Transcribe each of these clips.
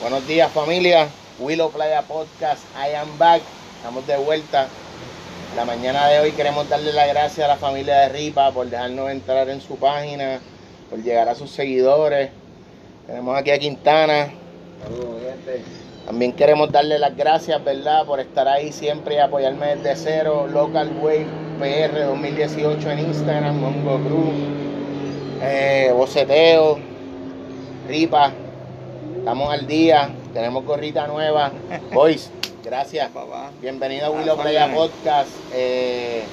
Buenos días familia, Willow Playa Podcast, I am back, estamos de vuelta. La mañana de hoy queremos darle las gracias a la familia de Ripa por dejarnos entrar en su página, por llegar a sus seguidores. Tenemos aquí a Quintana. Saludos, gente. También queremos darle las gracias, ¿verdad?, por estar ahí siempre y apoyarme desde cero. Local Wave PR 2018 en Instagram, Mongo Cruz, eh, Boceteo, Ripa. Estamos al día, tenemos gorrita nueva. Boys, gracias. Papá. Bienvenido a Willow Playa. Podcast. Eh,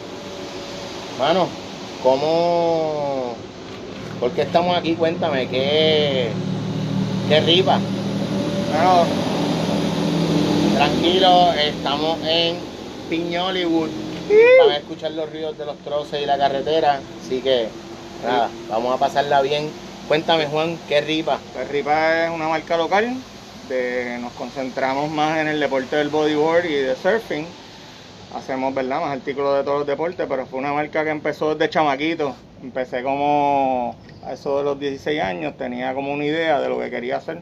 mano, ¿cómo? ¿Por qué estamos aquí? Cuéntame, ¿qué, qué ripa? Bueno, Tranquilo, estamos en Piñollywood. Van a escuchar los ríos de los troces y la carretera. Así que, nada, vamos a pasarla bien. Cuéntame, Juan, ¿qué ripa? pues Ripa es una marca local. De, nos concentramos más en el deporte del bodyboard y de surfing. Hacemos, ¿verdad? Más artículos de todos los deportes, pero fue una marca que empezó desde chamaquito. Empecé como a eso de los 16 años, tenía como una idea de lo que quería hacer.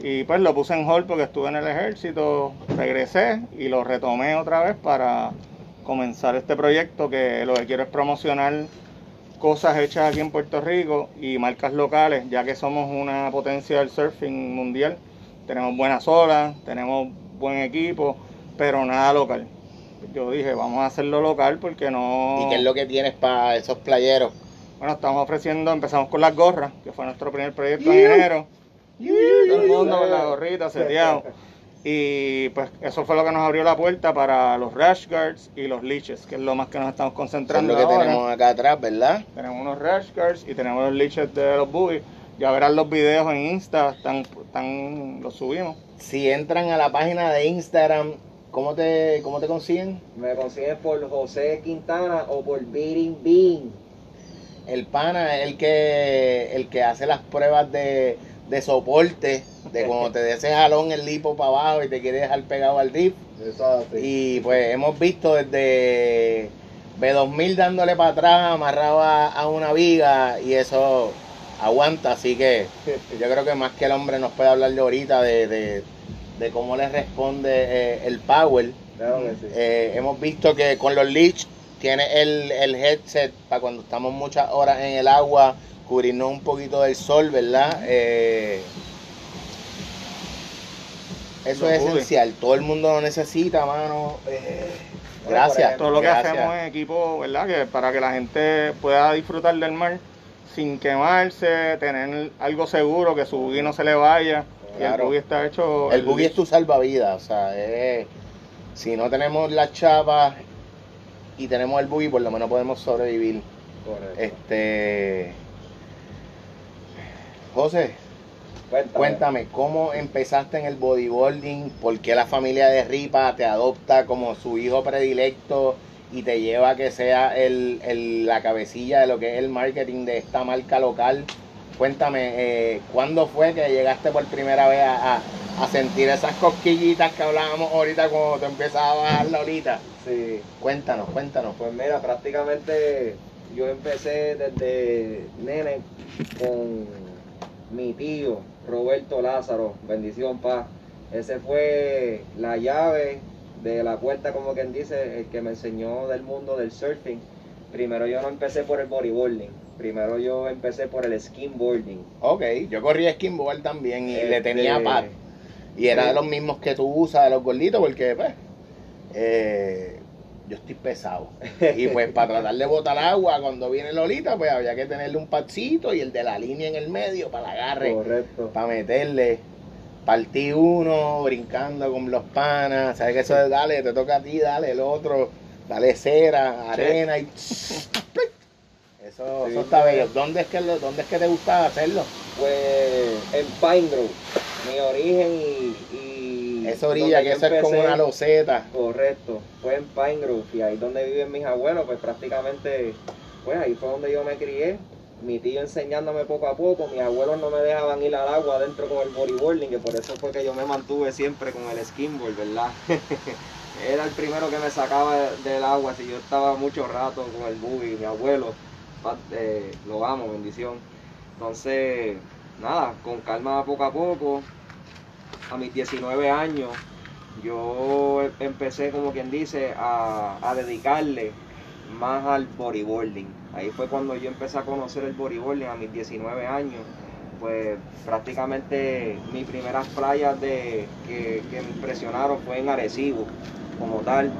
Y pues lo puse en hold porque estuve en el ejército, regresé y lo retomé otra vez para comenzar este proyecto que lo que quiero es promocionar cosas hechas aquí en Puerto Rico y marcas locales, ya que somos una potencia del surfing mundial. Tenemos buenas olas, tenemos buen equipo, pero nada local. Yo dije, vamos a hacerlo local porque no... ¿Y qué es lo que tienes para esos playeros? Bueno, estamos ofreciendo, empezamos con las gorras, que fue nuestro primer proyecto en enero. Todo el mundo con la gorrita, seteado. Y pues eso fue lo que nos abrió la puerta para los rash guards y los leeches, que es lo más que nos estamos Eso es concentrando lo que ahora. tenemos acá atrás, ¿verdad? Tenemos unos rash guards y tenemos los leeches de los boogies. Ya verán los videos en Insta, están, están, los subimos. Si entran a la página de Instagram, ¿cómo te, cómo te consiguen? Me consigues por José Quintana o por Beating Bean. El pana es el que, el que hace las pruebas de, de soporte, de cuando te des ese jalón el lipo para abajo y te quiere dejar pegado al rip. Y pues hemos visto desde B2000 dándole para atrás, amarrado a, a una viga y eso aguanta. Así que yo creo que más que el hombre nos puede hablar de ahorita de, de, de cómo le responde eh, el power. Claro que sí. Eh, hemos visto que con los leech tiene el, el headset para cuando estamos muchas horas en el agua, cubrirnos un poquito del sol, ¿verdad? Eh, eso es esencial, todo el mundo lo necesita, mano. Eh, gracias. Todo lo que gracias. hacemos en equipo, ¿verdad? Que para que la gente pueda disfrutar del mar sin quemarse, tener algo seguro, que su buggy no se le vaya. Y el buggy está hecho... El buggy es tu salvavidas, o sea, es- si no tenemos las chapas y tenemos el buggy, por lo menos podemos sobrevivir. Correcto. Este. José, Cuéntame. cuéntame, ¿cómo empezaste en el bodyboarding? ¿Por qué la familia de Ripa te adopta como su hijo predilecto y te lleva a que sea el, el- la cabecilla de lo que es el marketing de esta marca local? Cuéntame, eh, ¿cuándo fue que llegaste por primera vez a, a- a sentir esas cosquillitas que hablábamos ahorita cuando te empezabas a bajarla ahorita? Sí. Cuéntanos, cuéntanos. Pues mira, prácticamente yo empecé desde nene con mi tío Roberto Lázaro, bendición paz. Ese fue la llave de la puerta, como quien dice, el que me enseñó del mundo del surfing. Primero yo no empecé por el bodyboarding, primero yo empecé por el skimboarding. Ok, yo corría skimboard también y le Este, tenía pad. Y era sí. de los mismos que tú usas, de los gorditos, porque pues, eh, yo estoy pesado. Y pues para tratar de botar agua cuando viene Lolita, pues había que tenerle un padcito y el de la línea en el medio para el agarre, Correcto. para meterle. Partí uno, brincando con los panas, sabes que eso de dale, te toca a ti, dale el otro, dale cera, arena y... Eso, Sí, eso está bello. ¿Dónde es, que, ¿Dónde es que te gustaba hacerlo? Pues en Pine Grove, mi origen y... y Esa orilla, que eso es como una loseta. Correcto, fue en Pine Grove y ahí donde viven mis abuelos, pues prácticamente, pues ahí fue donde yo me crié. Mi tío enseñándome poco a poco, mis abuelos no me dejaban ir al agua adentro con el bodyboarding, que por eso fue que yo me mantuve siempre con el skimboard, ¿verdad? Era el primero que me sacaba del agua, si yo estaba mucho rato con el buggy, mi abuelo, eh, lo amo, bendición. Entonces, nada, con calma poco a poco, a mis 19 años, yo em, empecé, como quien dice, a, a dedicarle más al bodyboarding. Ahí fue cuando yo empecé a conocer el bodyboarding a mis 19 años. Pues prácticamente mis primeras playas de, que, que me impresionaron fue en Arecibo, como tal.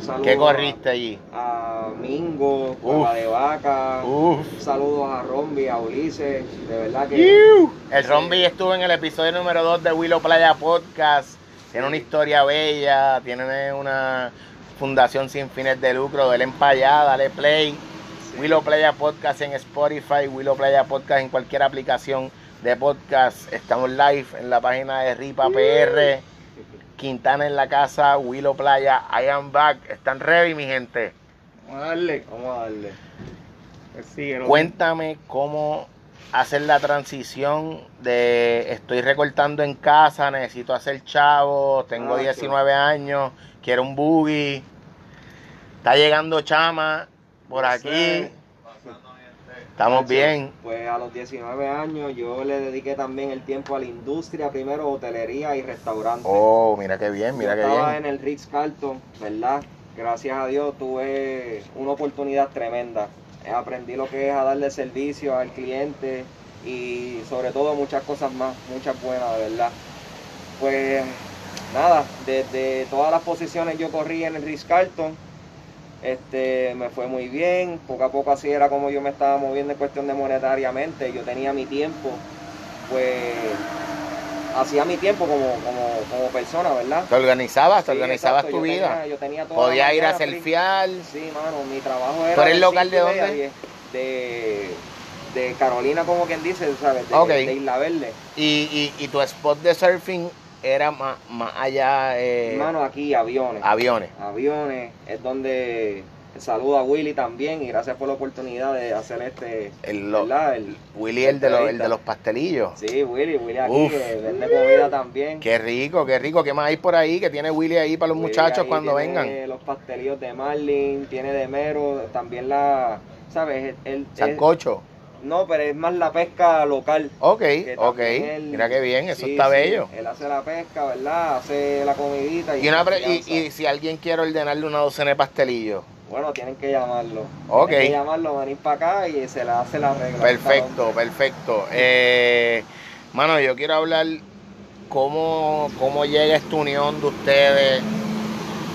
Un saludo ¿Qué corriste allí? A, Mingo, Uf. a de Vaca. Uf. Saludos a Rombi, a Ulises. De verdad que. El Rombi estuvo en el episodio número 2 de Willow Playa Podcast. Tiene una historia bella, tiene una fundación sin fines de lucro. Dale en allá, dale play. Sí. Willow Playa Podcast en Spotify, Willow Playa Podcast en cualquier aplicación de podcast. Estamos live en la página de Ripa PR. Quintana en la casa, Willow Playa, I am back. ¿Están ready, mi gente? Vamos a darle. Vamos a darle. Pues sí, Cuéntame cómo hacer la transición de estoy recortando en casa, necesito hacer chavo, tengo Ah, 19 años, quiero un boogie. Está llegando chama por aquí. Estamos bien. Pues a los 19 años yo le dediqué también el tiempo a la industria, primero hotelería y restaurante. Oh, mira qué bien, mira yo qué estaba bien. en el Ritz Carlton, ¿verdad? Gracias a Dios tuve una oportunidad tremenda. Aprendí lo que es a darle servicio al cliente y sobre todo muchas cosas más, muchas buenas, de verdad. Pues nada, desde todas las posiciones yo corrí en el Ritz Carlton. Este, me fue muy bien, poco a poco así era como yo me estaba moviendo en cuestión de monetariamente, yo tenía mi tiempo, pues hacía mi tiempo como, como, como persona, ¿verdad? Te organizabas, te Sí, organizabas exacto, tu yo vida. tenía- yo tenía toda Podías ir a selfiear. Sí, mano, mi trabajo era. ¿Tú eres de local de dónde? De, de Carolina, como quien dice, ¿sabes? De, de Isla Verde. Y, y, y tu spot de surfing era más, más allá eh, Hermano, aquí aviones. aviones. Aviones, es donde saludo a Willy también y gracias por la oportunidad de hacer este. El, lo-. El- Willy, el de, los, el de los pastelillos. Sí, Willy, Willy aquí, Uf. que vende comida también. Qué rico, qué rico. ¿Qué más hay por ahí que tiene Willy ahí para los Willy muchachos cuando tiene vengan? Los pastelillos de Marlin, tiene de Mero, también la. ¿Sabes? El, el- Sancocho. No, pero es más la pesca local. Ok, que ok. él- Mira qué bien, eso sí, está sí, bello. Él hace la pesca, ¿verdad? Hace la comidita y, Y, una y, y si alguien quiere ordenarle una docena de pastelillos. Bueno, tienen que llamarlo. Ok. Tienen que llamarlo, venir para acá y se le hace la regla. Perfecto, perfecto. Eh, mano, yo quiero hablar cómo, cómo llega esta unión de ustedes,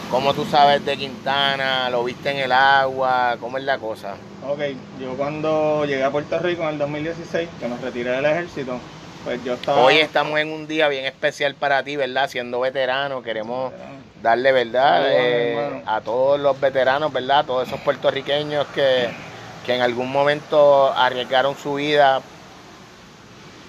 cómo tú sabes de Quintana, lo viste en el agua, cómo es la cosa. Ok, yo cuando llegué a Puerto Rico en el 2016, que nos retiré del ejército, pues yo estaba... Hoy estamos en un día bien especial para ti, ¿verdad? Siendo veterano, queremos darle, ¿verdad? Eh, a todos los veteranos, ¿verdad? A todos esos puertorriqueños que, que en algún momento arriesgaron su vida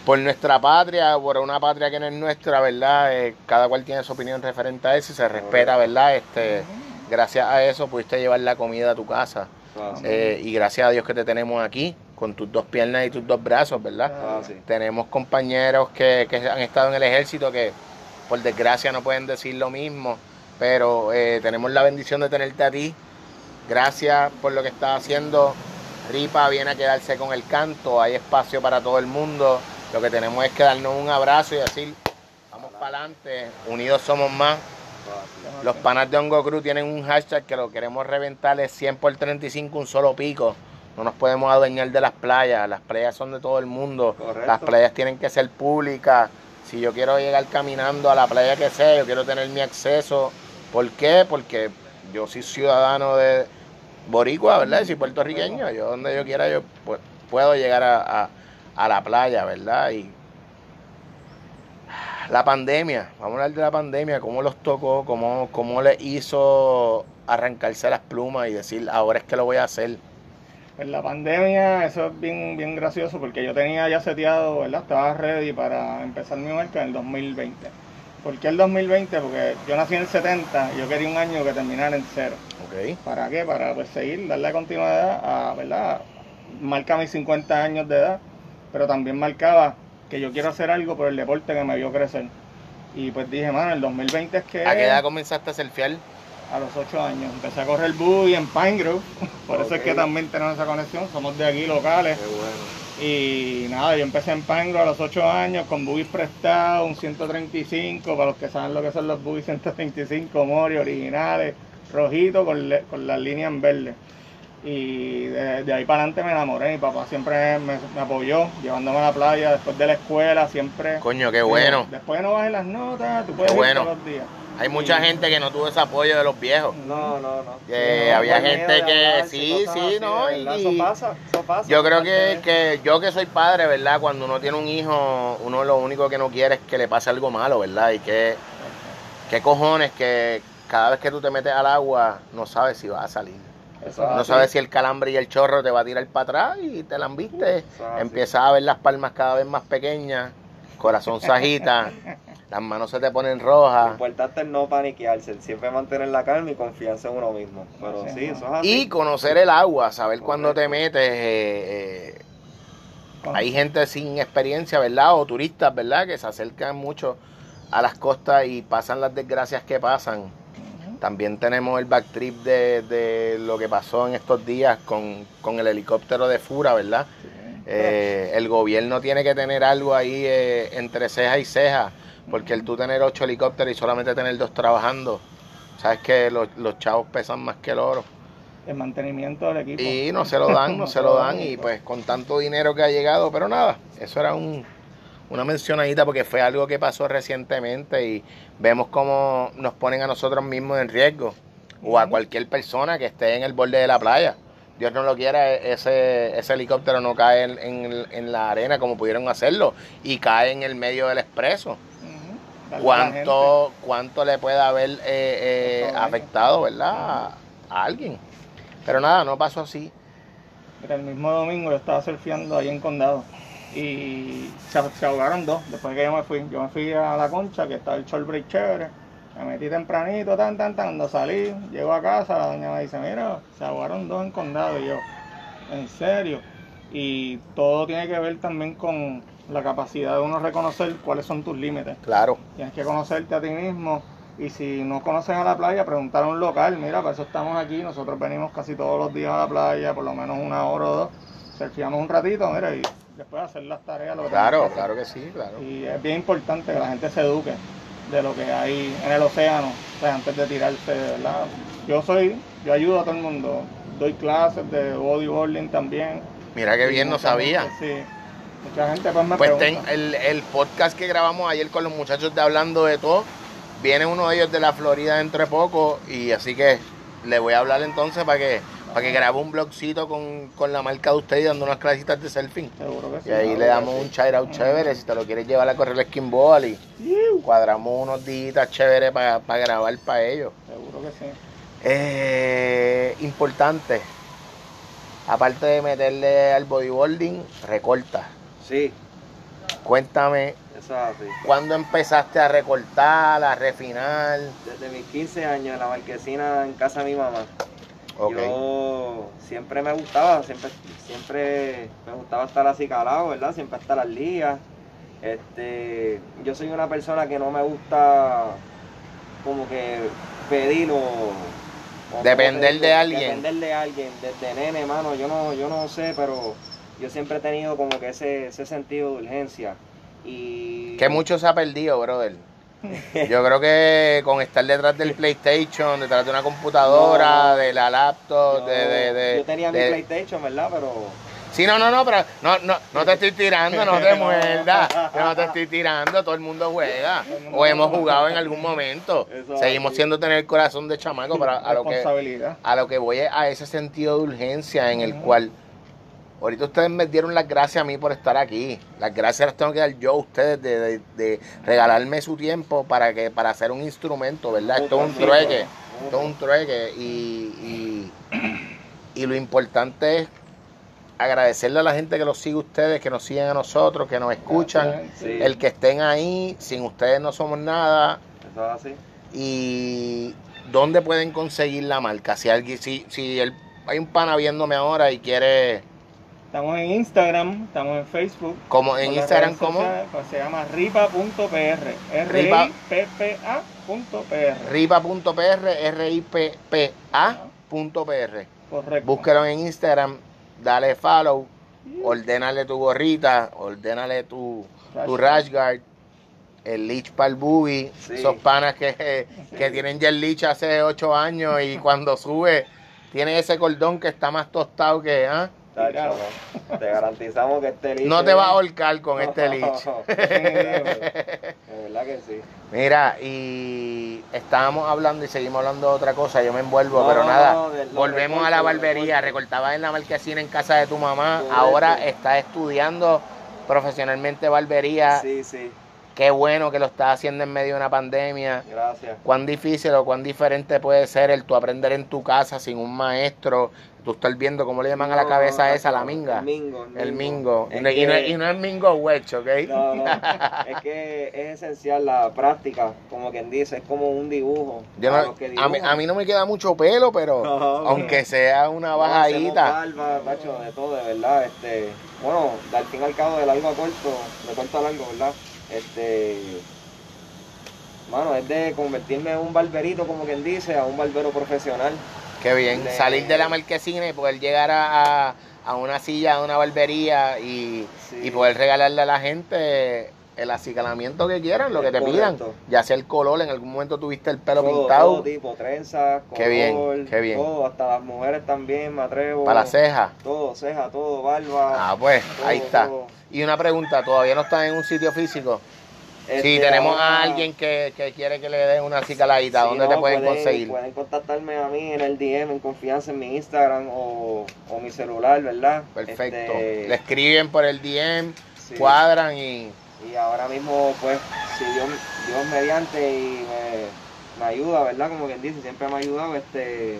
por nuestra patria, por una patria que no es nuestra, ¿verdad? Eh, cada cual tiene su opinión referente a eso y se respeta, ¿verdad? Este, gracias a eso pudiste llevar la comida a tu casa. Eh, y gracias a Dios que te tenemos aquí, con tus dos piernas y tus dos brazos, ¿verdad? Fácil. Tenemos compañeros que, que han estado en el ejército que por desgracia no pueden decir lo mismo, pero eh, tenemos la bendición de tenerte a ti. Gracias por lo que estás haciendo. Ripa viene a quedarse con el canto, hay espacio para todo el mundo. Lo que tenemos es que darnos un abrazo y decir, vamos para adelante, unidos somos más. Los panas de Hongo Cruz tienen un hashtag que lo queremos reventar, es 100 por 35, un solo pico. No nos podemos adueñar de las playas, las playas son de todo el mundo. Correcto. Las playas tienen que ser públicas. Si yo quiero llegar caminando a la playa que sea, yo quiero tener mi acceso. ¿Por qué? Porque yo soy ciudadano de Boricua, ¿verdad? Y soy puertorriqueño. Yo donde yo quiera, yo pu- puedo llegar a, a- a la playa, ¿verdad? Y la pandemia, vamos a hablar de la pandemia, cómo los tocó, cómo, cómo les hizo arrancarse las plumas y decir, ahora es que lo voy a hacer. Pues la pandemia, eso es bien, bien gracioso porque yo tenía ya seteado, ¿verdad? Estaba ready para empezar mi marca en el 2020. ¿Por qué el 2020? Porque yo nací en el 70 y yo quería un año que terminara en cero. ¿Ok? ¿Para qué? Para pues seguir, darle continuidad a, ¿verdad? Marca mis 50 años de edad, pero también marcaba que yo quiero hacer algo por el deporte que me vio crecer. Y pues dije, mano, el 2020 es que... ¿A qué edad comenzaste a surfear? A los 8 años. Empecé a correr buggy en Pine Grove. Por eso es que también tenemos esa conexión. Somos de aquí locales. Qué bueno. Y nada, yo empecé en Pangro a los 8 años con buggies prestados, un 135, para los que saben lo que son los buggies 135, Mori, originales, rojitos con, con las líneas en verde. Y de, ahí para adelante me enamoré. Mi papá siempre me, apoyó, llevándome a la playa después de la escuela, siempre. Coño, qué bueno. después no bajes las notas, tú puedes ir todos los días. Hay mucha gente que no tuvo ese apoyo de los viejos. No, no, no. había gente que sí, sí, no. Y, eso pasa, eso pasa. Yo creo que, que yo que soy padre, ¿verdad? Cuando uno tiene un hijo, uno lo único que no quiere es que le pase algo malo, ¿verdad? Y que, qué cojones que cada vez que tú te metes al agua no sabes si vas a salir. No sabes si el calambre y el chorro te va a tirar para atrás y te la viste. Empiezas a ver las palmas cada vez más pequeñas, corazón sajita. las manos se te ponen rojas. Lo importante es no paniquearse, siempre mantener la calma y confianza en uno mismo. Pero sí, eso es así. Y conocer el agua, saber cuándo te metes. Eh, eh, hay gente sin experiencia, ¿verdad? O turistas, ¿verdad? Que se acercan mucho a las costas y pasan las desgracias que pasan. También tenemos el backtrip de, de lo que pasó en estos días con, con el helicóptero de Fura, ¿verdad? Eh, el gobierno tiene que tener algo ahí entre ceja y ceja porque el tú tener ocho helicópteros y solamente tener dos trabajando, sabes que los, chavos pesan más que el oro. El mantenimiento del equipo. Y no se lo dan, no se lo dan. Y pues con tanto dinero que ha llegado, pero nada, eso era un, una mencionadita porque fue algo que pasó recientemente y vemos cómo nos ponen a nosotros mismos en riesgo o a cualquier persona que esté en el borde de la playa. Dios no lo quiera, ese, ese helicóptero no cae en, en, la arena como pudieron hacerlo y cae en el medio del expreso cuánto, cuánto le puede haber eh, eh, afectado, ¿verdad? A, alguien. Pero nada, no pasó así. el mismo domingo yo estaba surfeando ahí en Condado y se, ahogaron dos después que yo me fui. Yo me fui a la concha, que estaba el short break chévere. Me metí tempranito, tan, tan, tan. Cuando salí, llego a casa, la doña me dice, mira, se ahogaron dos en Condado. Y yo, ¿en serio? Y todo tiene que ver también con la capacidad de uno reconocer cuáles son tus límites. Claro. Tienes que conocerte a ti mismo y si no conoces a la playa, preguntar a un local, mira, para eso estamos aquí, nosotros venimos casi todos los días a la playa, por lo menos una hora o dos, surfeamos un ratito, mira, y después hacer las tareas. Lo claro, claro que sí, claro. Y es bien importante que la gente se eduque de lo que hay en el océano, antes de tirarse, ¿verdad? Yo soy, yo ayudo a todo el mundo, doy clases de bodyboarding también. Mira qué bien, no sabía. Sí. Mucha gente pues me Pues el, podcast que grabamos ayer con los muchachos de Hablando de Todo, viene uno de ellos de la Florida dentro de poco y así que le voy a hablar entonces para que para que grabe un blogcito con, la marca de usted y dando unas clasitas de surfing. Seguro que sí. Y ahí le damos un shout out chévere si te lo quieres llevar a correr el skinball y cuadramos unos días chéveres para grabar para ellos. Seguro que sí. Eh, importante, aparte de meterle al bodyboarding, recorta. Sí. Cuéntame, ¿cuándo empezaste a recortar, a refinar? Desde mis 15 años en la marquesina en casa de mi mamá. Yo siempre me gustaba, siempre, siempre me gustaba estar así calado, ¿verdad? Siempre estar al día. Este, yo soy una persona que no me gusta como que pedir o, depender de alguien. Depender de alguien, desde nene, hermano, yo no, yo no sé, pero yo siempre he tenido como que ese, ese sentido de urgencia. Y... Que mucho se ha perdido, brother. Yo creo que con estar detrás del PlayStation, detrás de una computadora, de la laptop, de, de, Yo tenía mi PlayStation, ¿verdad? Pero... Sí, no, no, no, pero no, no, no te estoy tirando, no te muerdas, no te estoy tirando, todo el mundo juega, o hemos jugado en algún momento, seguimos siendo tener el corazón de chamaco, pero a lo que, a lo que voy es a ese sentido de urgencia en el cual Ahorita ustedes me dieron las gracias a mí por estar aquí. Las gracias las tengo que dar yo a ustedes de, regalarme su tiempo para que para hacer un instrumento, ¿verdad? Esto es un trueque. Esto es un trueque. Y, y, lo importante es agradecerle a la gente que los sigue ustedes, que nos siguen a nosotros, que nos escuchan. El que estén ahí, sin ustedes no somos nada. Eso es así. Y dónde pueden conseguir la marca. Si alguien, si, si el, hay un pana viéndome ahora y quiere Estamos en Instagram, estamos en Facebook. ¿Cómo en Instagram cómo? Pues se llama ripa.pr. R I P P A.pr. Ripa.pr, R I P P A.pr. Correcto. Búsquelo en Instagram, dale follow ordénale tu gorrita, ordénale tu, tu rash guard, el leech para el booby, esos panas que, que tienen ya el leech hace 8 años y cuando sube tiene ese cordón que está más tostado que... ¿ah? Te garantizamos que este lich. No te va a ahorcar con este lich. de verdad que sí. Mira, y estábamos hablando y seguimos hablando de otra cosa. Yo me envuelvo, pero nada. volvemos a la barbería. Recortabas en la marquesina en casa de tu mamá. Ahora estás estudiando profesionalmente barbería. Sí, sí. Qué bueno que lo estás haciendo en medio de una pandemia. Gracias. Cuán difícil o cuán diferente puede ser el tu aprender en tu casa sin un maestro. Tú estás viendo cómo le llaman a la cabeza esa, la minga. El mingo. El mingo. y, no, es mingo wedge, ¿ok? No, no. es que es esencial la práctica, como quien dice, es como un dibujo. a, mí, a, mí, no me queda mucho pelo, pero aunque sea una bajadita. barba, macho, de todo, de verdad. Este, bueno, al fin al cabo de largo a corto, de corto a largo, ¿verdad? Este. Mano, es de convertirme en un barberito, como quien dice, a un barbero profesional. Qué bien, salir de la marquesina y poder llegar a, una silla, a una barbería y, poder regalarle a la gente el acicalamiento que quieran, lo que te pidan. Ya sea el color, en algún momento tuviste el pelo pintado. Todo tipo, trenzas, color, qué bien, qué bien. todo, hasta las mujeres también, me atrevo. Para la ceja. Todo, ceja, todo, barba. Ah, pues, ahí está. Y una pregunta, ¿todavía no estás en un sitio físico? Si este, tenemos a alguien que, quiere que le den una cicaladita, ¿dónde te pueden, conseguir? Pueden contactarme a mí en el DM, en confianza, en mi Instagram o, mi celular, ¿verdad? Perfecto. Este, le escriben por el DM, cuadran y... Y ahora mismo, pues, si Dios, Dios mediante y me, ayuda, ¿verdad? Como quien dice, siempre me ha ayudado, este...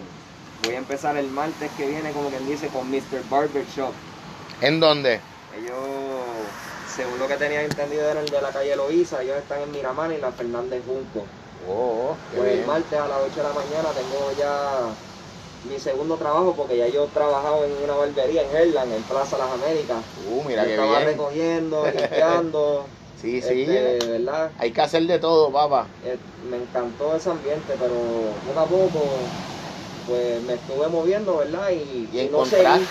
Voy a empezar el martes que viene, como quien dice, con Mr. Barber Shop. ¿En dónde? Ellos, según lo que tenía entendido, era el de la calle Loíza. Ellos están en Miramar y la Fernández Junco. Oh, pues el martes a las 8 de la mañana tengo ya mi segundo trabajo porque ya yo he trabajado en una barbería en Herland, en Plaza Las Américas. Uh, mira qué estaba recogiendo, limpiando. sí, sí. Este, ¿verdad? Hay que hacer de todo, papá. Eh, me encantó ese ambiente, pero poco a poco pues me estuve moviendo, ¿verdad? Y, y no seguí,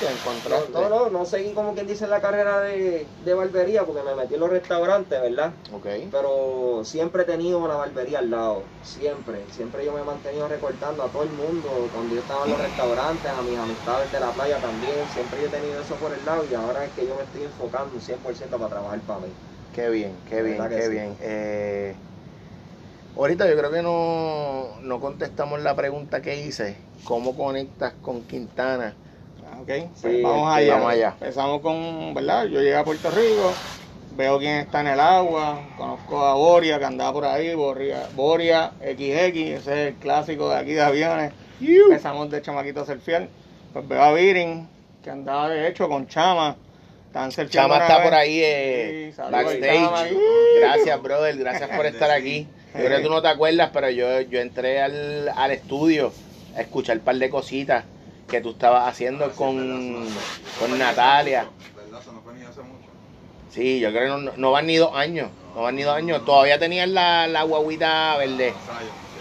No, no, no seguí como quien dice la carrera de, barbería porque me metí en los restaurantes, ¿verdad? Ok. Pero siempre he tenido la barbería al lado, siempre. Siempre yo me he mantenido recortando a todo el mundo, cuando yo estaba en los restaurantes, a mis amistades de la playa también, siempre yo he tenido eso por el lado y ahora es que yo me estoy enfocando 100% para trabajar para mí. Qué bien, qué bien, qué bien. Eh, ahorita yo creo que no, no contestamos la pregunta que hice cómo conectas con Quintana. Ah, ok, pues vamos, allá. vamos allá. Empezamos con, ¿verdad? Yo llegué a Puerto Rico, veo quién está en el agua, conozco a Boria que andaba por ahí, Boria, Boria XX, ese es el clásico de aquí de aviones. Empezamos de chamaquito a ser fiel. Pues veo a Virin, que andaba de hecho con Chama. Chama está por ahí eh, backstage. Gracias, brother. Gracias por estar aquí. Yo creo que tú no te acuerdas, pero yo, yo entré al, al estudio escuchar un par de cositas que tú estabas haciendo con, con Natalia. Sí, yo creo que no, no, van ni dos años. No van ni dos años. Todavía tenían la, la guaguita verde.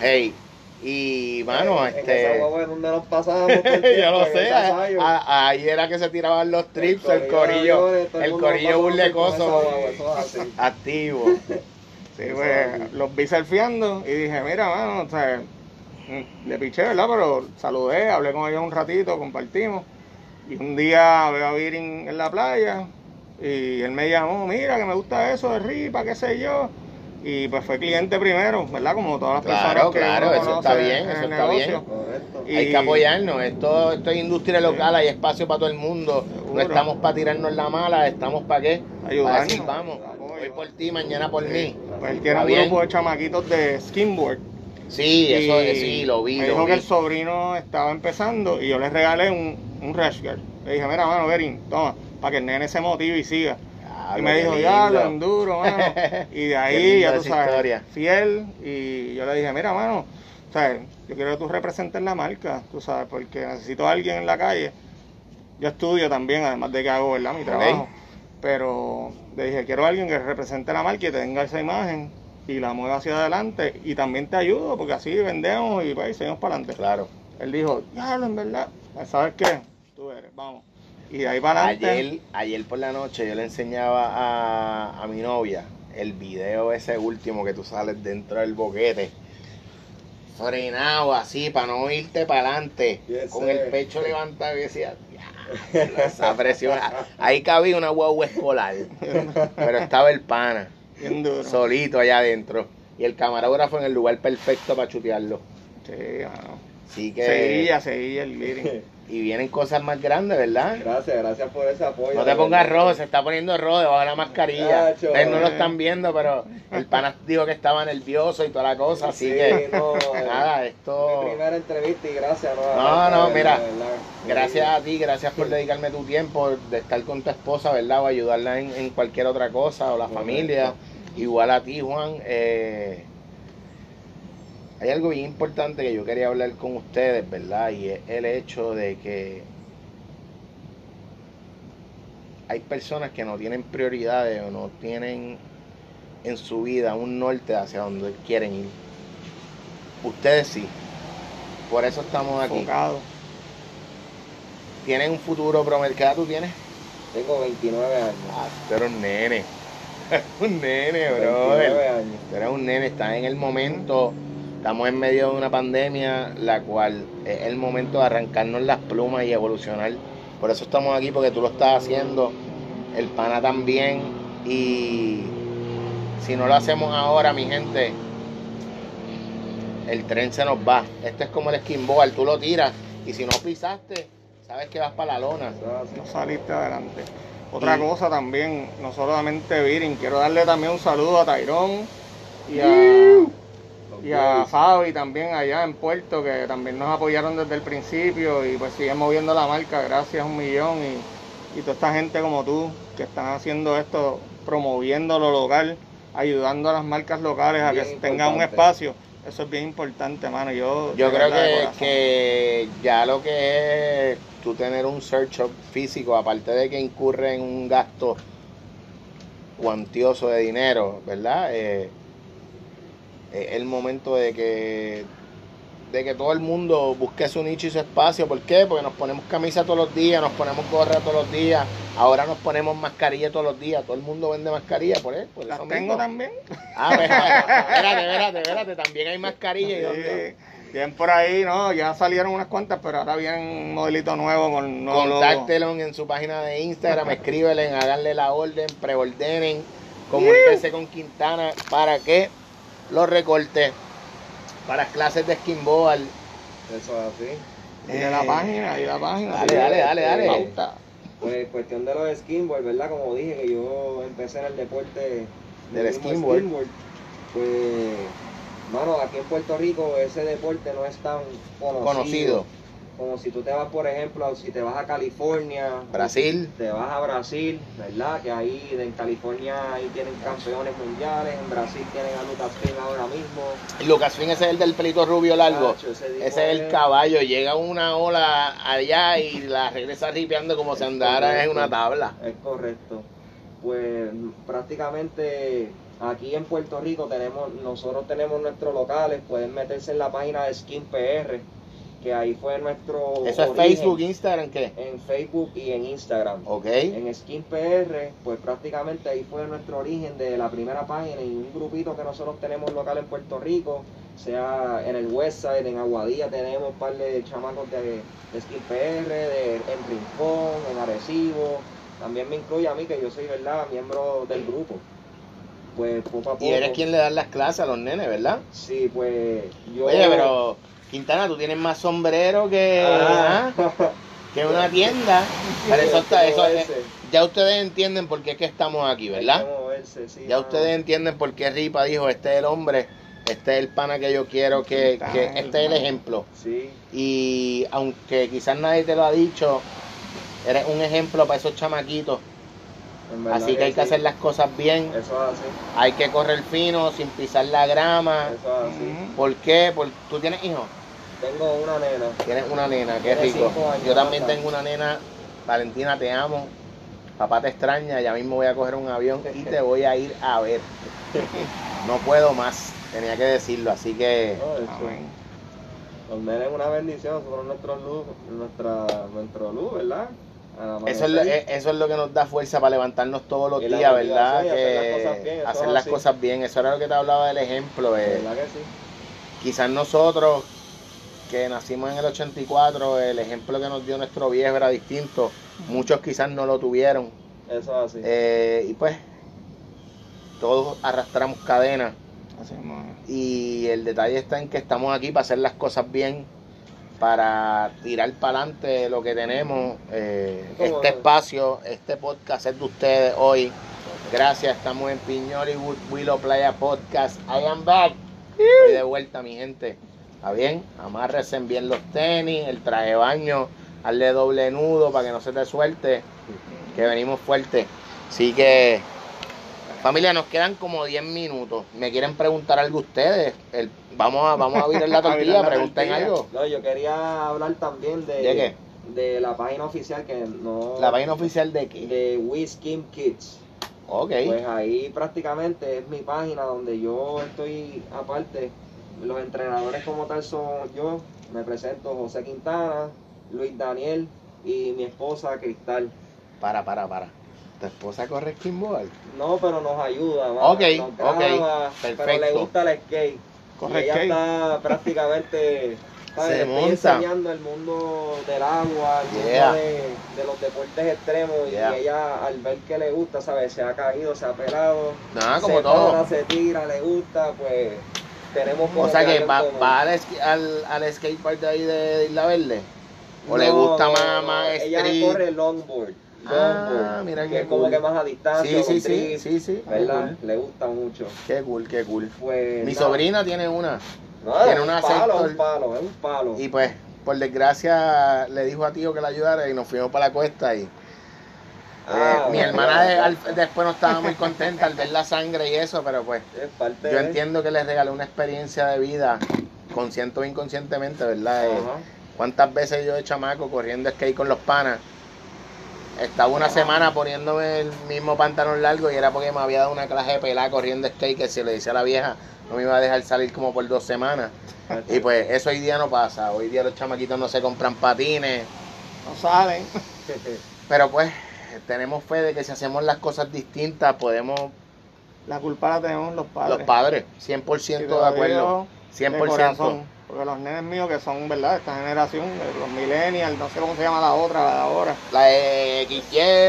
Hey. Y, mano, este. donde nos pasábamos. yo lo sé. ahí era que se tiraban los trips, el corillo. El corillo burlecoso. Activo. Sí, pues los vi surfeando y dije, mira, mano, o sea, Mm, le piché, ¿verdad? Pero saludé, hablé con ellos un ratito, compartimos. Y un día veo a Virin en la playa y él me llamó, mira que me gusta eso de ripa, qué sé yo. Y pues fue cliente primero, ¿verdad? Como todas las personas que Claro, eso está bien, eso está bien. Hay que apoyarnos, esto, esto es industria local, hay espacio para todo el mundo. No estamos para tirarnos la mala, estamos para qué? Ayudarnos. vamos, hoy por ti, mañana por mí. Pues él tiene un grupo de chamaquitos de skinboard Sí, eso sí, lo vi. Me dijo que el sobrino estaba empezando y yo le regalé un, un rash guard. Le dije, mira, mano, Berin, toma, para que el nene se motive y siga. y me dijo, ya, lo enduro, mano. Y de ahí, ya tú sabes, fiel. Y yo le dije, mira, mano, sabes, yo quiero que tú representes la marca, tú sabes, porque necesito a alguien en la calle. Yo estudio también, además de que hago, ¿verdad? Mi trabajo. Pero le dije, quiero a alguien que represente la marca y tenga esa imagen y la mueva hacia adelante y también te ayudo porque así vendemos y pues, seguimos para adelante. Claro. Él dijo, ya, en verdad, ¿sabes qué? Tú eres, vamos. Y ahí para adelante. Ayer, ayer por la noche yo le enseñaba a, a mi novia el video ese último que tú sales dentro del boquete. Frenado así para no irte para adelante. con el pecho levantado y decía, esa presión. Ahí cabía una guagua escolar. Pero estaba el pana. Solito allá adentro. Y el camarógrafo en el lugar perfecto para chutearlo. Sí, Así que. Seguía, seguía el leading. Y vienen cosas más grandes, ¿verdad? Gracias, gracias por ese apoyo. No te pongas rojo, se está poniendo rojo debajo de la mascarilla. Ustedes no lo están viendo, pero el pana dijo que estaba nervioso y toda la cosa, así que nada, esto... Mi primera entrevista y gracias. No, no, mira, gracias a ti, gracias por dedicarme tu tiempo, de estar con tu esposa, ¿verdad? O ayudarla en, en cualquier otra cosa, o la familia. Igual a ti, Juan. Eh, hay algo bien importante que yo quería hablar con ustedes, ¿verdad? Y es el hecho de que hay personas que no tienen prioridades o no tienen en su vida un norte hacia donde quieren ir. Ustedes sí. Por eso estamos aquí. ¿Tienen un futuro prometido? ¿Qué edad tú tienes? Tengo 29 años. Ah, pero un nene. un nene, bro. 29 años. Pero un nene, está en el momento Estamos en medio de una pandemia, la cual es el momento de arrancarnos las plumas y evolucionar. Por eso estamos aquí, porque tú lo estás haciendo, el pana también. Y si no lo hacemos ahora, mi gente, el tren se nos va. Este es como el skimboard, tú lo tiras y si no pisaste, sabes que vas para la lona. No saliste adelante. Otra cosa también, no solamente Virin, quiero darle también un saludo a Tairón y a y a Fabi también allá en Puerto, que también nos apoyaron desde el principio y pues siguen moviendo la marca, gracias un millón. Y, y toda esta gente como tú, que están haciendo esto, promoviendo lo local, ayudando a las marcas locales a que tengan un espacio. Eso es bien importante, mano. Yo, Yo creo que, que ya lo que es tú tener un search shop físico, aparte de que incurre en un gasto cuantioso de dinero, ¿verdad? Eh, es el momento de que de que todo el mundo busque su nicho y su espacio. ¿Por qué? Porque nos ponemos camisa todos los días, nos ponemos gorra todos los días, ahora nos ponemos mascarilla todos los días. Todo el mundo vende mascarilla por eso. ¿Las tengo también? Ah, pues, espérate, espérate, espérate, también hay mascarilla. Sí. Bien por ahí, ¿no? Ya salieron unas cuantas, pero ahora viene un modelito nuevo con Contáctelo en su página de Instagram, escríbele, háganle la orden, preordenen, comuníquense con Quintana para que los recortes para clases de skimboard. Eso es así. Y de la eh, página, y la página. Dale, dale, dale, dale. Pues cuestión de los skimboard, ¿verdad? Como dije que yo empecé en el deporte del skimboard. Pues, mano, aquí en Puerto Rico ese deporte no es tan conocido como si tú te vas, por ejemplo, si te vas a California, Brasil, te vas a Brasil, ¿verdad? Que ahí en California ahí tienen campeones mundiales, en Brasil tienen a Lucas Finn ahora mismo. Lucas Finn ese es el del pelito rubio largo, ese, es el caballo, llega una ola allá y la regresa ripeando como si andara en una tabla. Es correcto. Pues prácticamente aquí en Puerto Rico tenemos, nosotros tenemos nuestros locales, pueden meterse en la página de Skin PR que ahí fue nuestro. ¿Eso es Facebook, Instagram qué? En Facebook y en Instagram. Ok. En Skin PR, pues prácticamente ahí fue nuestro origen de la primera página y un grupito que nosotros tenemos local en Puerto Rico, sea en el website, en Aguadilla tenemos un par de chamacos de, Skin PR, de, en Rincón, en Arecibo. También me incluye a mí, que yo soy, ¿verdad?, miembro del grupo. Pues poco a poco. Y eres quien le da las clases a los nenes, ¿verdad? Sí, pues yo. Oye, pero Quintana, tú tienes más sombrero que, ah. ¿ah? que una tienda. eso está, eso, ya ustedes entienden por qué es que estamos aquí, ¿verdad? ya ustedes entienden por qué Ripa dijo, este es el hombre, este es el pana que yo quiero, que, que este es el ejemplo. Y aunque quizás nadie te lo ha dicho, eres un ejemplo para esos chamaquitos. Así que, hay que hacer las cosas bien. Eso es así. Hay que correr fino, sin pisar la grama. Eso es así. ¿Por qué? Porque tú tienes hijos. Tengo una nena. Tienes una nena, qué rico. Yo también tengo una nena. Valentina, te amo. Papá te extraña, ya mismo voy a coger un avión y te voy a ir a ver. No puedo más, tenía que decirlo, así que... Los nenes una bendición, son nuestro luz, nuestra, nuestro luz, ¿verdad? Eso, es, eh, eso es lo que nos da fuerza para levantarnos todos los días, ¿verdad? Que hacer las cosas bien. Eso era lo que te hablaba del ejemplo. Eh. Quizás nosotros, que nacimos en el 84, el ejemplo que nos dio nuestro viejo era distinto. Muchos quizás no lo tuvieron. Eso así. Eh, y pues, todos arrastramos cadenas. y el detalle está en que estamos aquí para hacer las cosas bien para tirar para adelante lo que tenemos. Eh, este espacio, este podcast es de ustedes hoy. Gracias, estamos en Piñol y Willow Playa Podcast. I am back. Estoy de vuelta, mi gente. ¿Está bien? Amárrense bien los tenis, el traje de baño, hazle doble nudo para que no se te suelte, que venimos fuerte. Así que Familia, nos quedan como 10 minutos. ¿Me quieren preguntar algo ustedes? El, vamos a vamos a abrir la tortilla, pregunten algo. No, yo quería hablar también de, ¿De qué? De la página oficial que no... ¿La página oficial de qué? De We Skim Kids. Ok. Pues ahí prácticamente es mi página donde yo estoy aparte. Los entrenadores como tal son yo, me presento José Quintana, Luis Daniel y mi esposa Cristal. Para, para, para. ¿Tu esposa corre skimboard? No, pero nos ayuda. Ok, ok, perfecto. Pero le gusta el skate. Corre y ella está prácticamente... Se enseñando el mundo del agua, el mundo de, los deportes extremos y ella al ver que le gusta, ¿sabes? Se ha caído, se ha pelado, Nada, como se todo. se tira, le gusta, pues tenemos O sea que va, va al, al, al skatepark de ahí de Isla Verde. ¿O le gusta más, más Ella corre longboard. Ah, mira que es como que más a distancia. Sí, sí, sí, sí, ¿Verdad? Le gusta mucho. Qué cool, qué cool. Pues, Mi sobrina tiene una. No, tiene una un palo, un palo, es un palo. Y pues, por desgracia, le dijo a tío que la ayudara y nos fuimos para la cuesta y... Ah, eh, mi hermana después no estaba muy contenta al ver la sangre y eso, pero pues yo entiendo que les regalé una experiencia de vida, consciente o inconscientemente, ¿verdad? Eh, ¿Cuántas veces yo de chamaco corriendo skate con los panas? Estaba una semana poniéndome el mismo pantalón largo y era porque me había dado una clase de pelada corriendo skate que si le decía a la vieja no me iba a dejar salir como por dos semanas. Y pues eso hoy día no pasa. Hoy día los chamaquitos no se compran patines. No salen. Pero pues tenemos fe de que si hacemos las cosas distintas podemos... La culpa la tenemos los padres. Los padres, 100% de acuerdo. 100%. Porque los nenes míos que son, ¿verdad? Esta generación, los millennials, no sé cómo se llama la otra, la de ahora. La de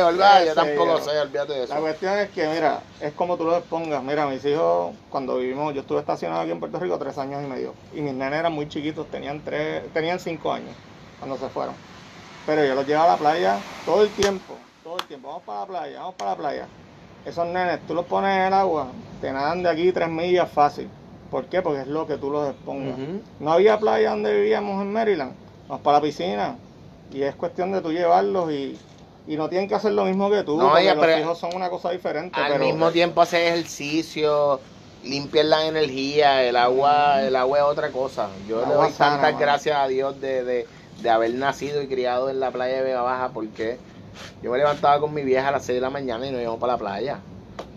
¿verdad? Yo tampoco sé, olvídate de eso. La cuestión es que, mira, es como tú lo expongas. Mira, mis hijos, cuando vivimos, yo estuve estacionado aquí en Puerto Rico tres años y medio. Y mis nenes eran muy chiquitos, tenían tres, tenían cinco años cuando se fueron. Pero yo los llevaba a la playa todo el tiempo, todo el tiempo. Vamos para la playa, vamos para la playa. Esos nenes, tú los pones en el agua, te nadan de aquí tres millas fácil ¿Por qué? Porque es lo que tú los expongas. No había playa donde vivíamos en Maryland. Vamos para la piscina. Y es cuestión de tú llevarlos y, no tienen que hacer lo mismo que tú. No, porque los hijos son una cosa diferente. Al mismo tiempo hacer ejercicio, limpiar la energía, el agua, el agua es otra cosa. Yo le doy tantas gracias a Dios de, haber nacido y criado en la playa de Vega Baja porque yo me levantaba con mi vieja a las 6 de la mañana y nos íbamos para la playa.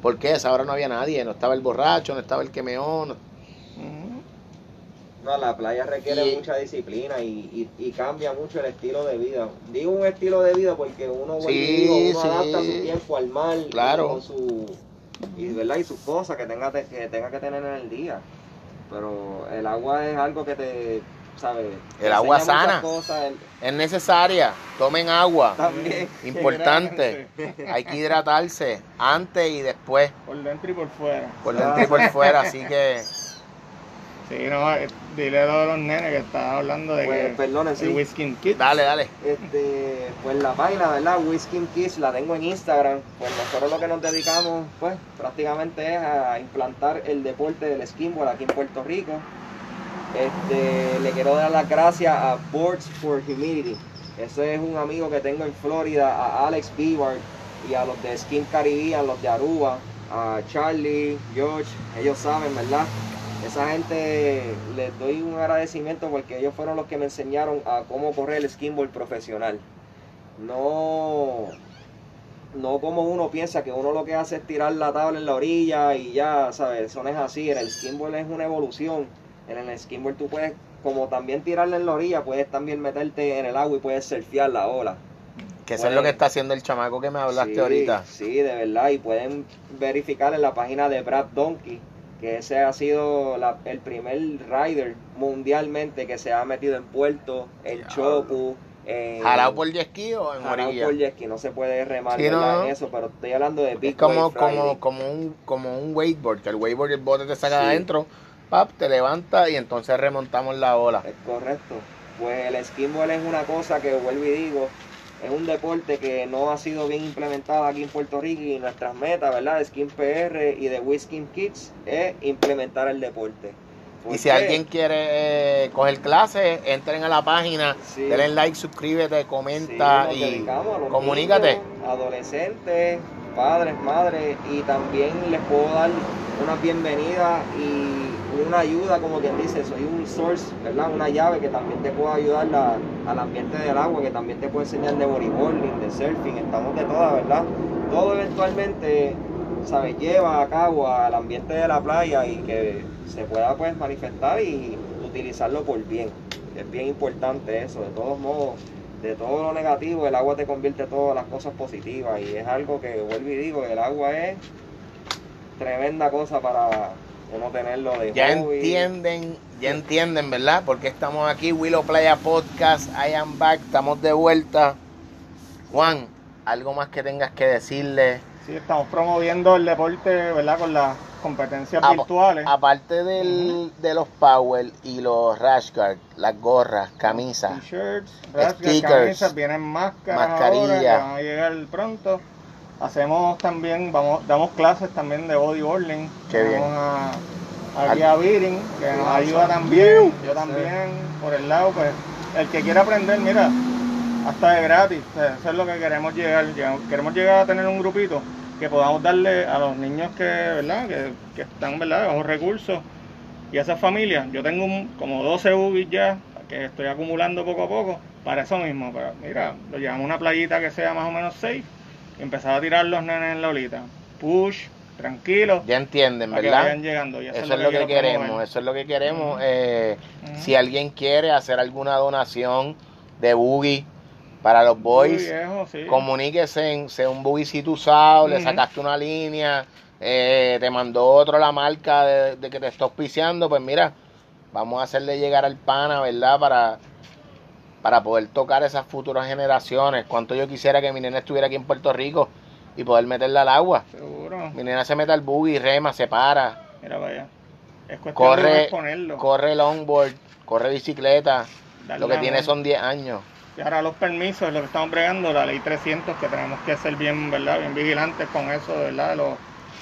¿Por qué? A esa hora no había nadie, no estaba el borracho, no estaba el que no, no, la playa requiere mucha disciplina y, y, cambia mucho el estilo de vida. Digo un estilo de vida porque uno, sí, uno adapta su tiempo al mar claro. y, con su, y, ¿verdad? y sus cosas que tenga, que tenga que tener en el día. Pero el agua es algo que te, ¿sabes? El agua sana. Es necesaria. Tomen agua. También. Importante. Hay que hidratarse antes y después. Por dentro y por fuera. Por dentro y por fuera, así que... Sí, no, eh, dile de los nenes que estaba hablando de pues, que sí. Whiskin Kids. Dale, dale. Este, pues la página, ¿verdad? Whiskin Kids la tengo en Instagram. Pues nosotros lo que nos dedicamos, pues, prácticamente es a implantar el deporte del skimboard aquí en Puerto Rico. Este, le quiero dar las gracias a Boards for Humidity. Ese es un amigo que tengo en Florida, a Alex Bivard y a los de Skin Caribbean, los de Aruba, a Charlie, George, ellos saben, ¿verdad? Esa gente les doy un agradecimiento porque ellos fueron los que me enseñaron a cómo correr el skimboard profesional. No, no como uno piensa que uno lo que hace es tirar la tabla en la orilla y ya, ¿sabes? Eso no es así. En el skimboard es una evolución. En el skimboard tú puedes, como también tirarla en la orilla, puedes también meterte en el agua y puedes surfear la ola. Que eso es lo que está haciendo el chamaco que me hablaste ahorita. Sí, de verdad. Y pueden verificar en la página de Brad Donkey que ese ha sido el primer rider mundialmente que se ha metido en puerto, en Chopu, en... ¿Jalado por jet o en Jalado por jet no se puede remar en eso, pero estoy hablando de Big Es como, como, como, un, como un wakeboard, que el wakeboard el bote te saca adentro, pap, te levanta y entonces remontamos la ola. Es correcto. Pues el skimboard es una cosa que vuelvo y digo, es un deporte que no ha sido bien implementado aquí en Puerto Rico y nuestras metas, ¿verdad? De Skin PR y de Whiskin Kids es implementar el deporte. Y si alguien quiere eh, coger clases, entren a la página, denle like, suscríbete, comenta y comunícate. adolescentes, padres, madres y también les puedo dar una bienvenida y una ayuda, como quien dice, soy un source, ¿verdad? Una llave que también te puede ayudar al ambiente del agua, que también te puede enseñar de bodyboarding, de surfing, estamos de todas, ¿verdad? Todo eventualmente, ¿sabes? Lleva a cabo al ambiente de la playa y que se pueda pues manifestar y utilizarlo por bien. Es bien importante eso, de todos modos, de todo lo negativo, el agua te convierte todas las cosas positivas y es algo que vuelvo y digo, el agua es tremenda cosa para uno tenerlo de Ya entienden, ya entienden, ¿verdad? Porque estamos aquí, Willow Playa Podcast, I am back, estamos de vuelta. Juan, algo más que tengas que decirle. Sí, estamos promoviendo el deporte, ¿verdad? Con las competencias virtuales. Aparte del, de los Power y los Rash Guard, las gorras, camisas, t-shirts, camisas, vienen máscaras mascarillas. van a llegar pronto. Hacemos también, vamos, damos clases también de bodyboarding. Qué bien. A, aquí a Beating, que nos ayuda también. Yo también, por el lado, pues, el que quiera aprender, mira, hasta de gratis. eso es lo que queremos llegar. Queremos llegar a tener un grupito que podamos darle a los niños que, ¿verdad? Que, que están, ¿verdad? Bajo recursos y a esas familias. Yo tengo como 12 UBIs ya que estoy acumulando poco a poco para eso mismo. Pero mira, lo llevamos a una playita que sea más o menos safe empezaba a tirar los nenes en la olita. Push, tranquilo. Ya entienden, ¿verdad? llegando. eso, es lo que, queremos, eso es lo que queremos. Eh, si alguien quiere hacer alguna donación de buggy para los boys, comuníquese, en, sea un buggycito usado, le sacaste una línea, eh, te mandó otro la marca de, de, que te está auspiciando, pues mira, vamos a hacerle llegar al pana, ¿verdad? Para para poder tocar esas futuras generaciones. Cuánto yo quisiera que mi nena estuviera aquí en Puerto Rico y poder meterla al agua. Seguro. Mi nena se mete al buggy, rema, se para. Mira, vaya. Es cuestión corre, de Corre longboard, corre bicicleta. lo que tiene son 10 años. Y ahora los permisos, lo que estamos bregando, la ley 300, que tenemos que ser bien, ¿verdad? Bien vigilantes con eso, ¿verdad? Los,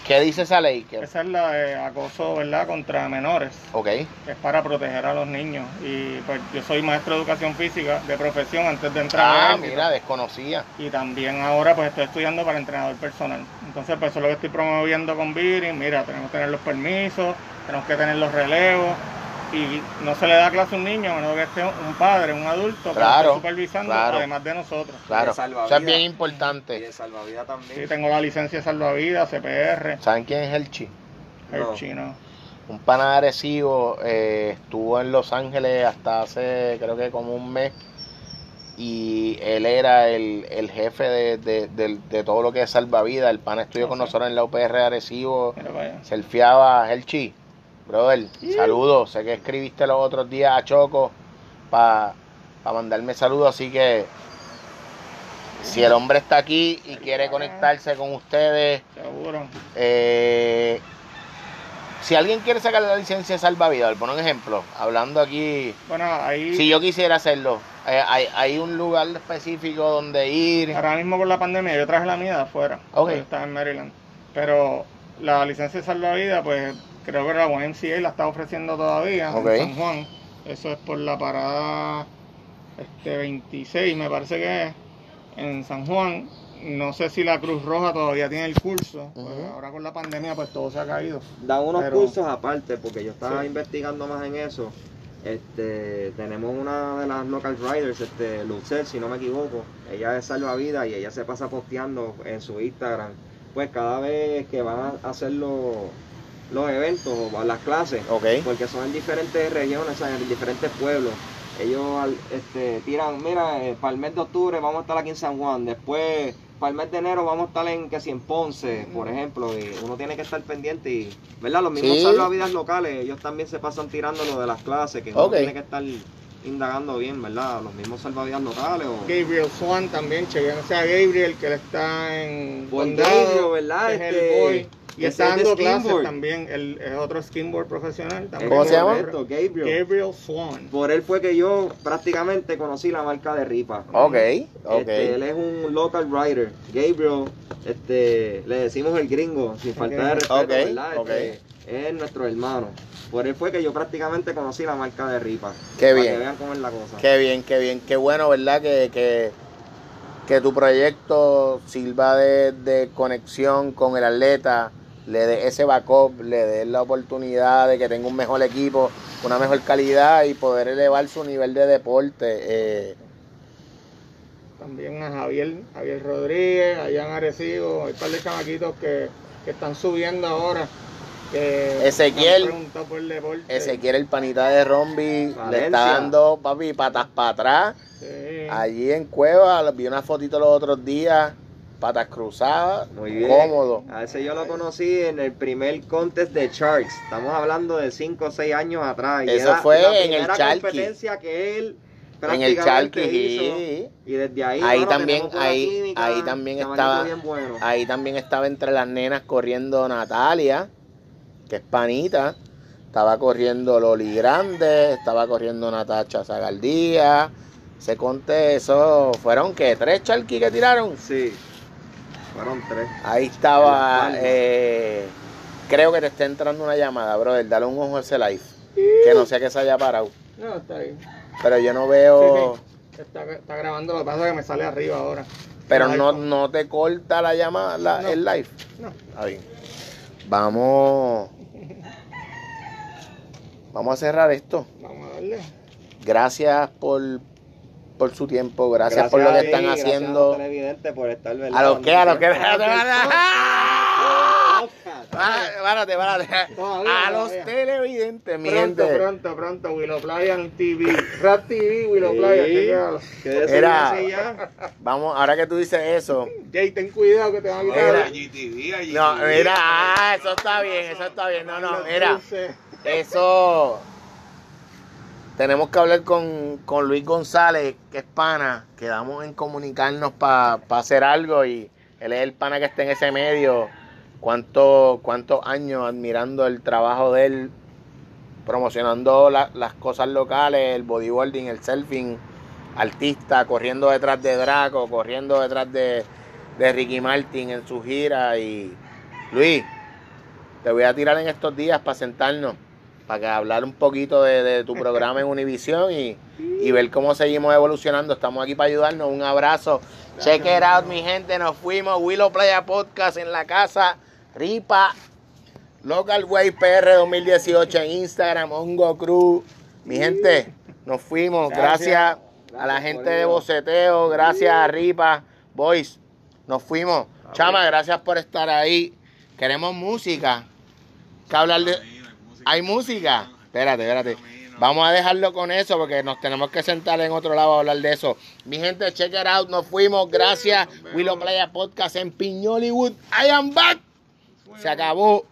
¿Qué dice esa ley? Esa es la de acoso, ¿verdad? Contra menores. Ok. Es para proteger a los niños. Y pues yo soy maestro de educación física de profesión antes de entrar. Ah, mira, desconocía. Y también ahora pues estoy estudiando para entrenador personal. Entonces pues eso es lo que estoy promoviendo con Birin. Mira, tenemos que tener los permisos, tenemos que tener los relevos y no se le da clase a un niño, a menos que esté un padre, un adulto, claro, supervisando, además de nosotros. Claro, eso es bien importante. Y de salvavidas también. Sí, tengo la licencia de salvavidas, CPR. ¿Saben quién es el Chi? El chino. Un pana agresivo, eh, estuvo en Los Ángeles hasta hace, creo que como un mes, y él era el, el jefe de, de, de, todo lo que es salvavidas. El pana estudió con nosotros en la UPR agresivo, selfiaba el Chi Brother, saludos. Sé que escribiste los otros días a Choco para mandarme saludos, así que si el hombre está aquí y quiere conectarse con ustedes, seguro. Eh, si alguien quiere sacar la licencia de salvavidas, por un ejemplo, hablando aquí, bueno, ahí, si yo quisiera hacerlo, eh, hay, hay, un lugar específico donde ir. Ahora mismo con la pandemia yo traje la mía de afuera, okay. estaba en Maryland, pero la licencia de salvavidas, pues creo que la YMCA la está ofreciendo todavía en San Juan. Eso es por la parada este 26, me parece que es, en San Juan. No sé si la Cruz Roja todavía tiene el curso. Pues ahora con la pandemia pues todo se ha caído. Dan unos cursos aparte, porque yo estaba investigando más en eso. Este, tenemos una de las local riders, este, Lucel, si no me equivoco. Ella es salvavidas y ella se pasa posteando en su Instagram. Pues cada vez que van a hacerlo los eventos o las clases, porque son en diferentes regiones, en diferentes pueblos. ellos este, tiran, mira, eh, para el mes de octubre vamos a estar aquí en San Juan, después para el mes de enero vamos a estar en que si en Ponce, por ejemplo, y uno tiene que estar pendiente y, ¿verdad? Los mismos salvavidas locales, ellos también se pasan tirando lo de las clases, que uno tiene que estar indagando bien, ¿verdad? Los mismos salvavidas locales. O... Gabriel Swan también, chequense a Gabriel, que él está en Condado, ¿verdad? Es el este, boy. Y está dando clases también, el, es otro skimboard profesional. También. ¿Cómo se llama? Gabriel. Gabriel Swan. Por él fue que yo prácticamente conocí la marca de Ripa. Ok, ok. Este, él es un local rider. Gabriel, este, le decimos el gringo, sin falta de respeto, ¿verdad? Este, es nuestro hermano. Por él fue que yo prácticamente conocí la marca de Ripa. Qué bien. que vean cómo es la cosa. Qué bien, qué bien. Qué bueno, ¿verdad? Que, que, que tu proyecto sirva de, de conexión con el atleta le dé ese backup, le dé la oportunidad de que tenga un mejor equipo, una mejor calidad y poder elevar su nivel de deporte. Eh. También a Javier, Javier Rodríguez, allá en Arecibo, hay un par de chamaquitos que, están subiendo ahora. Que Ezequiel, Ezequiel, el panita de Rombi, le está dando, papi, patas para atrás. Allí en Cueva, vi una fotito los otros días patas cruzadas, Muy cómodo. A ese yo lo conocí en el primer contest de Sharks. Estamos hablando de 5 o 6 años atrás. Eso fue en el Chalky. competencia que él en el Chalky y desde ahí ahí también ahí ahí también estaba ahí también estaba entre las nenas corriendo Natalia que es panita. Estaba corriendo Loli Grande estaba corriendo Natacha Zagaldía. Se conté eso fueron que tres Chalky que tiraron sí fueron tres. Ahí estaba. Eh, creo que te está entrando una llamada, brother. Dale un ojo a ese live. Que no sé que se haya parado. No, está bien. Pero yo no veo. Está, grabando, lo que pasa es que me sale arriba ahora. Pero no, no te corta la llamada, el live. No. Está bien. Vamos. Vamos a cerrar esto. Vamos a darle. Gracias por, por su tiempo, gracias, por lo que están haciendo. A, por estar, a los que, a los que. Párate, párate. A los televidentes, mi pronto, gente. Pronto, pronto, Willow Playa TV. Rap TV, Willow Playa. Mira, vamos, ahora que tú dices eso. Jay, ten cuidado que te van a quitar. No, mira, ah, eso está bien, eso está bien. No, no, mira. Eso tenemos que hablar con, Luis González, que es pana. Quedamos en comunicarnos para hacer algo y él es el pana que está en ese medio. ¿Cuántos años admirando el trabajo de él, promocionando las cosas locales, el bodyboarding, el surfing, artista, corriendo detrás de Draco, corriendo detrás de, de Ricky Martin en su gira. Y Luis, te voy a tirar en estos días para sentarnos para que hablar un poquito de, tu programa en Univision y, ver cómo seguimos evolucionando. Estamos aquí para ayudarnos. Un abrazo. Check it out, mi gente. Nos fuimos. Willow Playa Podcast en la casa. Ripa. Local Way PR 2018 en Instagram. Hongo Cruz. Mi gente, nos fuimos. Gracias, a la gente de Boceteo. Gracias a Ripa. Boys, nos fuimos. Chama, gracias por estar ahí. Queremos música. Que hablar de hay música. Espérate, espérate. Vamos a dejarlo con eso porque nos tenemos que sentar en otro lado a hablar de eso. Mi gente, check it out. Nos fuimos. Gracias. Willow Playa Podcast en Piñoliwood. I am back. Se acabó.